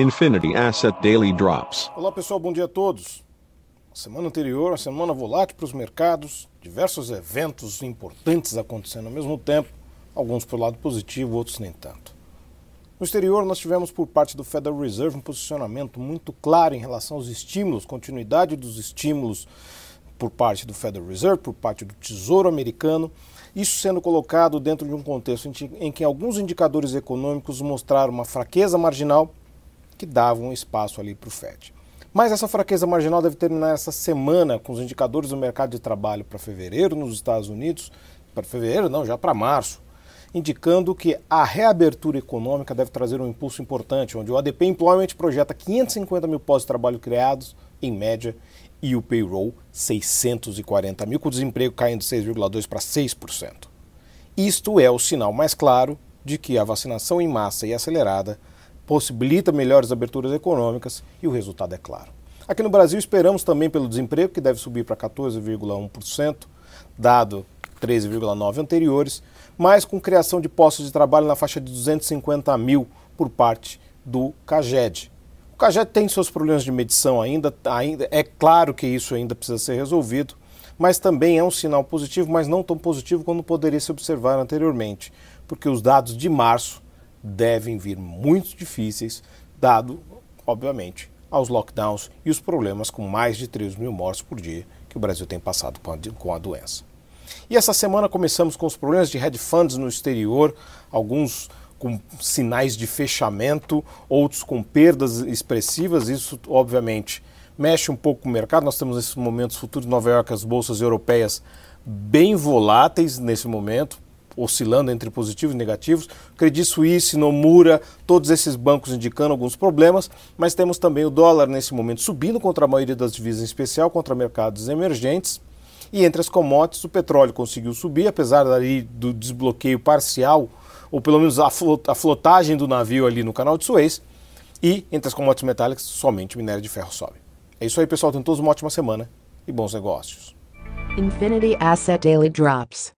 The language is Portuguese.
Infinity Asset Daily Drops. Olá pessoal, bom dia a todos. semana anterior, a semana volátil para os mercados, diversos eventos importantes acontecendo ao mesmo tempo, alguns para o lado positivo, outros nem tanto. No exterior, nós tivemos por parte do Federal Reserve um posicionamento muito claro em relação aos estímulos, continuidade dos estímulos por parte do Federal Reserve, por parte do Tesouro Americano, isso sendo colocado dentro de um contexto em que alguns indicadores econômicos mostraram uma fraqueza marginal que davam espaço ali para o FED. Mas essa fraqueza marginal deve terminar essa semana com os indicadores do mercado de trabalho para fevereiro nos Estados Unidos, para fevereiro não, já para março, indicando que a reabertura econômica deve trazer um impulso importante, onde o ADP Employment projeta 550 mil postos de trabalho criados, em média, e o payroll 640 mil, com o desemprego caindo de 6,2% para 6%. Isto é o sinal mais claro de que a vacinação em massa e acelerada possibilita melhores aberturas econômicas e o resultado é claro. Aqui no Brasil esperamos também pelo desemprego, que deve subir para 14,1%, dado 13,9% anteriores, mas com criação de postos de trabalho na faixa de 250 mil por parte do CAGED, Cajete tem seus problemas de medição ainda, ainda, é claro que isso ainda precisa ser resolvido, mas também é um sinal positivo, mas não tão positivo como poderia se observar anteriormente, porque os dados de março devem vir muito difíceis, dado, obviamente, aos lockdowns e os problemas com mais de 3 mil mortes por dia que o Brasil tem passado com a, doença. E essa semana começamos com os problemas de hedge funds no exterior, alguns com sinais de fechamento, outros com perdas expressivas. Isso, obviamente, mexe um pouco com o mercado. Nós temos nesses momentos futuros de Nova York, as bolsas europeias bem voláteis nesse momento, oscilando entre positivos e negativos. Credit Suisse, Nomura, todos esses bancos indicando alguns problemas, mas temos também o dólar nesse momento subindo contra a maioria das divisas, em especial contra mercados emergentes. E entre as commodities, o petróleo conseguiu subir, apesar daí do desbloqueio parcial ou pelo menos a, flotagem do navio ali no canal de Suez, e entre as commodities metálicas, somente minério de ferro sobe. É isso aí, pessoal. Tenham todos uma ótima semana e bons negócios. Infinity Asset Daily Drops.